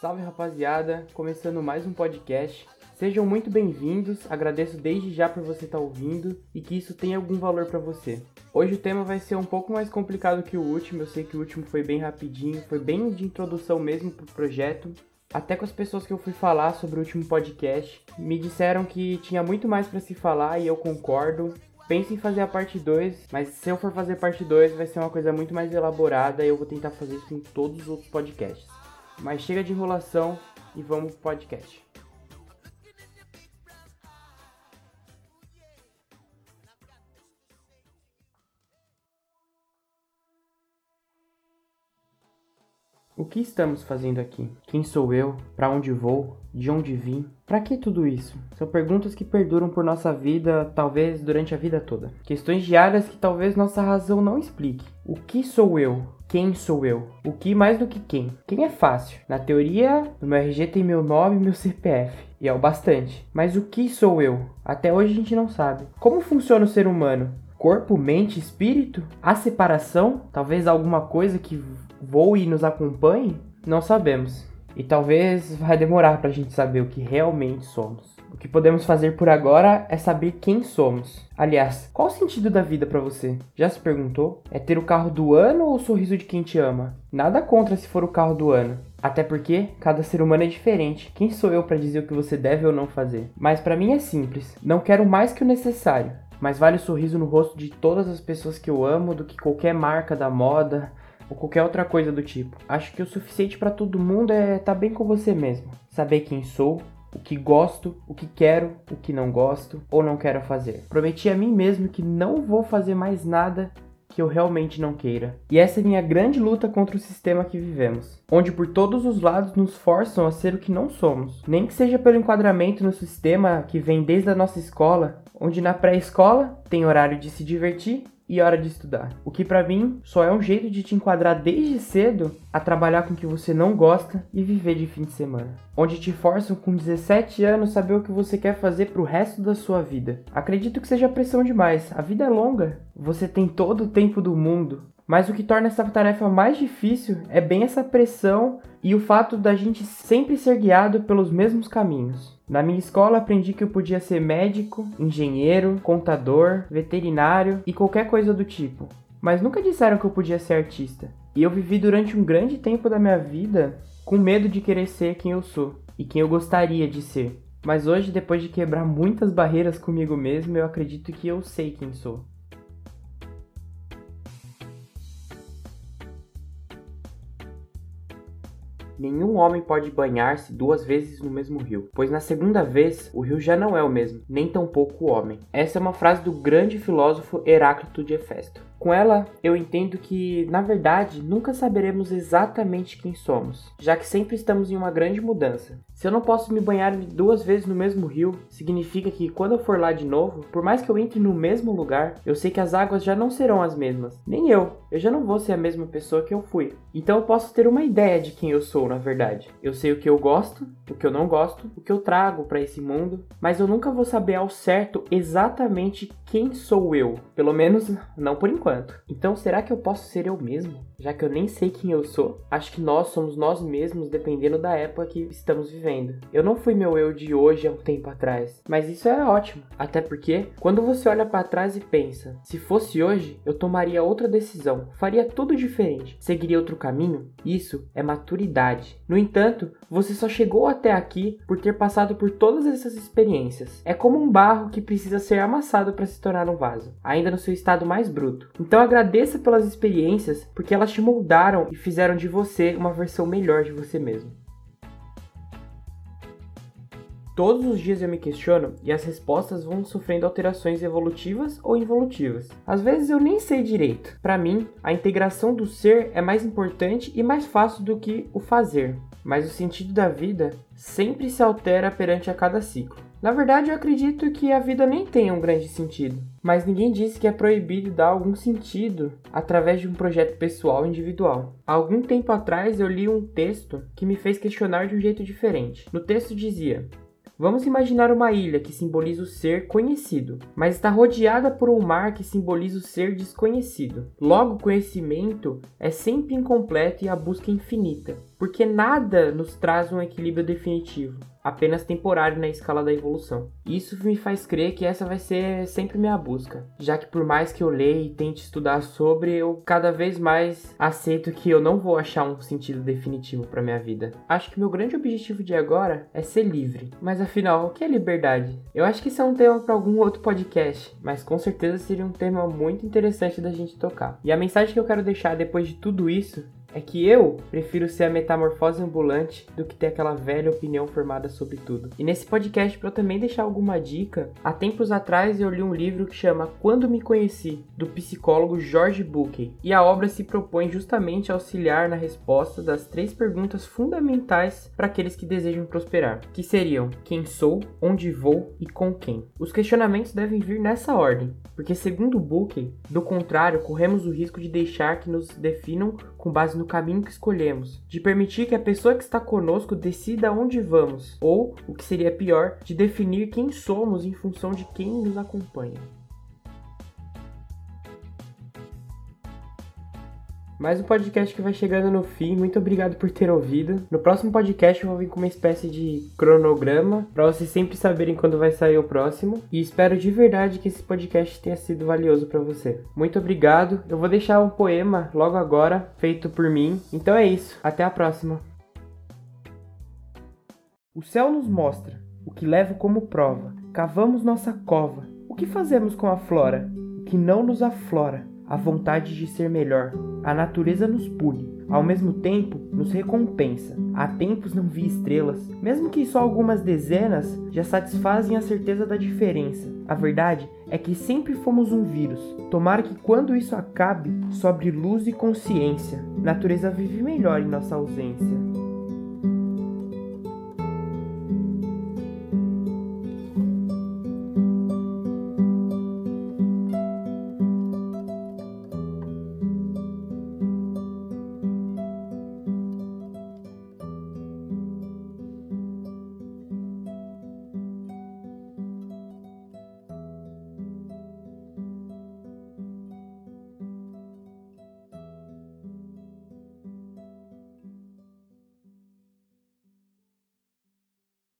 Salve rapaziada, começando mais um podcast. Sejam muito bem-vindos, agradeço desde já por você estar tá ouvindo e que isso tenha algum valor para você. Hoje o tema vai ser um pouco mais complicado que o último, eu sei que o último foi bem rapidinho, foi bem de introdução mesmo pro projeto. Até com as pessoas que eu fui falar sobre o último podcast, me disseram que tinha muito mais para se falar e eu concordo. Penso em fazer a parte 2, mas se eu for fazer parte 2 vai ser uma coisa muito mais elaborada e eu vou tentar fazer isso em todos os outros podcasts. Mas chega de enrolação e vamos pro podcast. O que estamos fazendo aqui? Quem sou eu? Para onde vou? De onde vim? Para que tudo isso? São perguntas que perduram por nossa vida, talvez durante a vida toda. Questões diárias que talvez nossa razão não explique. O que sou eu? Quem sou eu? O que mais do que quem? Quem é fácil? Na teoria, no meu RG tem meu nome e meu CPF. E é o bastante. Mas o que sou eu? Até hoje a gente não sabe. Como funciona o ser humano? Corpo, mente, espírito? Há separação? Talvez alguma coisa que voe e nos acompanhe? Não sabemos. E talvez vai demorar para a gente saber o que realmente somos. O que podemos fazer por agora é saber quem somos. Aliás, qual o sentido da vida para você? Já se perguntou? É ter o carro do ano ou o sorriso de quem te ama? Nada contra se for o carro do ano. Até porque cada ser humano é diferente. Quem sou eu para dizer o que você deve ou não fazer? Mas para mim é simples. Não quero mais que o necessário. Mas vale o sorriso no rosto de todas as pessoas que eu amo do que qualquer marca da moda, ou qualquer outra coisa do tipo. Acho que o suficiente para todo mundo é estar tá bem com você mesmo, saber quem sou, o que gosto, o que quero, o que não gosto ou não quero fazer. Prometi a mim mesmo que não vou fazer mais nada que eu realmente não queira. E essa é minha grande luta contra o sistema que vivemos, onde por todos os lados nos forçam a ser o que não somos, nem que seja pelo enquadramento no sistema que vem desde a nossa escola, onde na pré-escola tem horário de se divertir e hora de estudar. O que para mim só é um jeito de te enquadrar desde cedo a trabalhar com o que você não gosta e viver de fim de semana. Onde te forçam com 17 anos saber o que você quer fazer pro resto da sua vida. Acredito que seja pressão demais. A vida é longa. Você tem todo o tempo do mundo. Mas o que torna essa tarefa mais difícil é bem essa pressão e o fato da gente sempre ser guiado pelos mesmos caminhos. Na minha escola aprendi que eu podia ser médico, engenheiro, contador, veterinário e qualquer coisa do tipo. Mas nunca disseram que eu podia ser artista. E eu vivi durante um grande tempo da minha vida com medo de querer ser quem eu sou e quem eu gostaria de ser. Mas hoje, depois de quebrar muitas barreiras comigo mesmo, eu acredito que eu sei quem sou. Nenhum homem pode banhar-se duas vezes no mesmo rio, pois na segunda vez o rio já não é o mesmo, nem tampouco o homem. Essa é uma frase do grande filósofo Heráclito de Hefesto. Com ela, eu entendo que, na verdade, nunca saberemos exatamente quem somos, já que sempre estamos em uma grande mudança. Se eu não posso me banhar duas vezes no mesmo rio, significa que quando eu for lá de novo, por mais que eu entre no mesmo lugar, eu sei que as águas já não serão as mesmas. Nem eu, eu já não vou ser a mesma pessoa que eu fui. Então eu posso ter uma ideia de quem eu sou, na verdade. Eu sei o que eu gosto, o que eu não gosto, o que eu trago para esse mundo, mas eu nunca vou saber ao certo exatamente quem sou eu, pelo menos não por enquanto enquanto. Então, será que eu posso ser eu mesmo? Já que eu nem sei quem eu sou? Acho que nós somos nós mesmos dependendo da época que estamos vivendo. Eu não fui meu eu de hoje há um tempo atrás, mas isso é ótimo. Até porque, quando você olha para trás e pensa, se fosse hoje, eu tomaria outra decisão, faria tudo diferente, seguiria outro caminho? Isso é maturidade. No entanto, você só chegou até aqui por ter passado por todas essas experiências. É como um barro que precisa ser amassado para se tornar um vaso, ainda no seu estado mais bruto. Então agradeça pelas experiências, porque elas te moldaram e fizeram de você uma versão melhor de você mesmo. Todos os dias eu me questiono e as respostas vão sofrendo alterações evolutivas ou involutivas. Às vezes eu nem sei direito. Para mim, a integração do ser é mais importante e mais fácil do que o fazer. Mas o sentido da vida sempre se altera perante a cada ciclo. Na verdade, eu acredito que a vida nem tem um grande sentido, mas ninguém disse que é proibido dar algum sentido através de um projeto pessoal individual. Há algum tempo atrás eu li um texto que me fez questionar de um jeito diferente. No texto dizia: Vamos imaginar uma ilha que simboliza o ser conhecido, mas está rodeada por um mar que simboliza o ser desconhecido. Logo, o conhecimento é sempre incompleto e a busca é infinita, porque nada nos traz um equilíbrio definitivo apenas temporário na escala da evolução. Isso me faz crer que essa vai ser sempre minha busca, já que por mais que eu leia e tente estudar sobre, eu cada vez mais aceito que eu não vou achar um sentido definitivo para minha vida. Acho que meu grande objetivo de agora é ser livre. Mas afinal, o que é liberdade? Eu acho que isso é um tema para algum outro podcast, mas com certeza seria um tema muito interessante da gente tocar. E a mensagem que eu quero deixar depois de tudo isso é que eu prefiro ser a metamorfose ambulante do que ter aquela velha opinião formada sobre tudo. E nesse podcast, para eu também deixar alguma dica, há tempos atrás eu li um livro que chama Quando Me Conheci, do psicólogo George Buckley, e a obra se propõe justamente a auxiliar na resposta das três perguntas fundamentais para aqueles que desejam prosperar, que seriam quem sou, onde vou e com quem. Os questionamentos devem vir nessa ordem, porque segundo Buckley, do contrário, corremos o risco de deixar que nos definam com base no caminho que escolhemos, de permitir que a pessoa que está conosco decida onde vamos, ou, o que seria pior, de definir quem somos em função de quem nos acompanha. Mais um podcast que vai chegando no fim. Muito obrigado por ter ouvido. No próximo podcast eu vou vir com uma espécie de cronograma para vocês sempre saberem quando vai sair o próximo. E espero de verdade que esse podcast tenha sido valioso para você. Muito obrigado. Eu vou deixar um poema logo agora, feito por mim. Então é isso. Até a próxima. O céu nos mostra o que levo como prova. Cavamos nossa cova. O que fazemos com a flora? O que não nos aflora? A vontade de ser melhor. A natureza nos pune, ao mesmo tempo nos recompensa. Há tempos não vi estrelas, mesmo que só algumas dezenas já satisfazem a certeza da diferença. A verdade é que sempre fomos um vírus. Tomara que quando isso acabe, sobre luz e consciência. Natureza vive melhor em nossa ausência.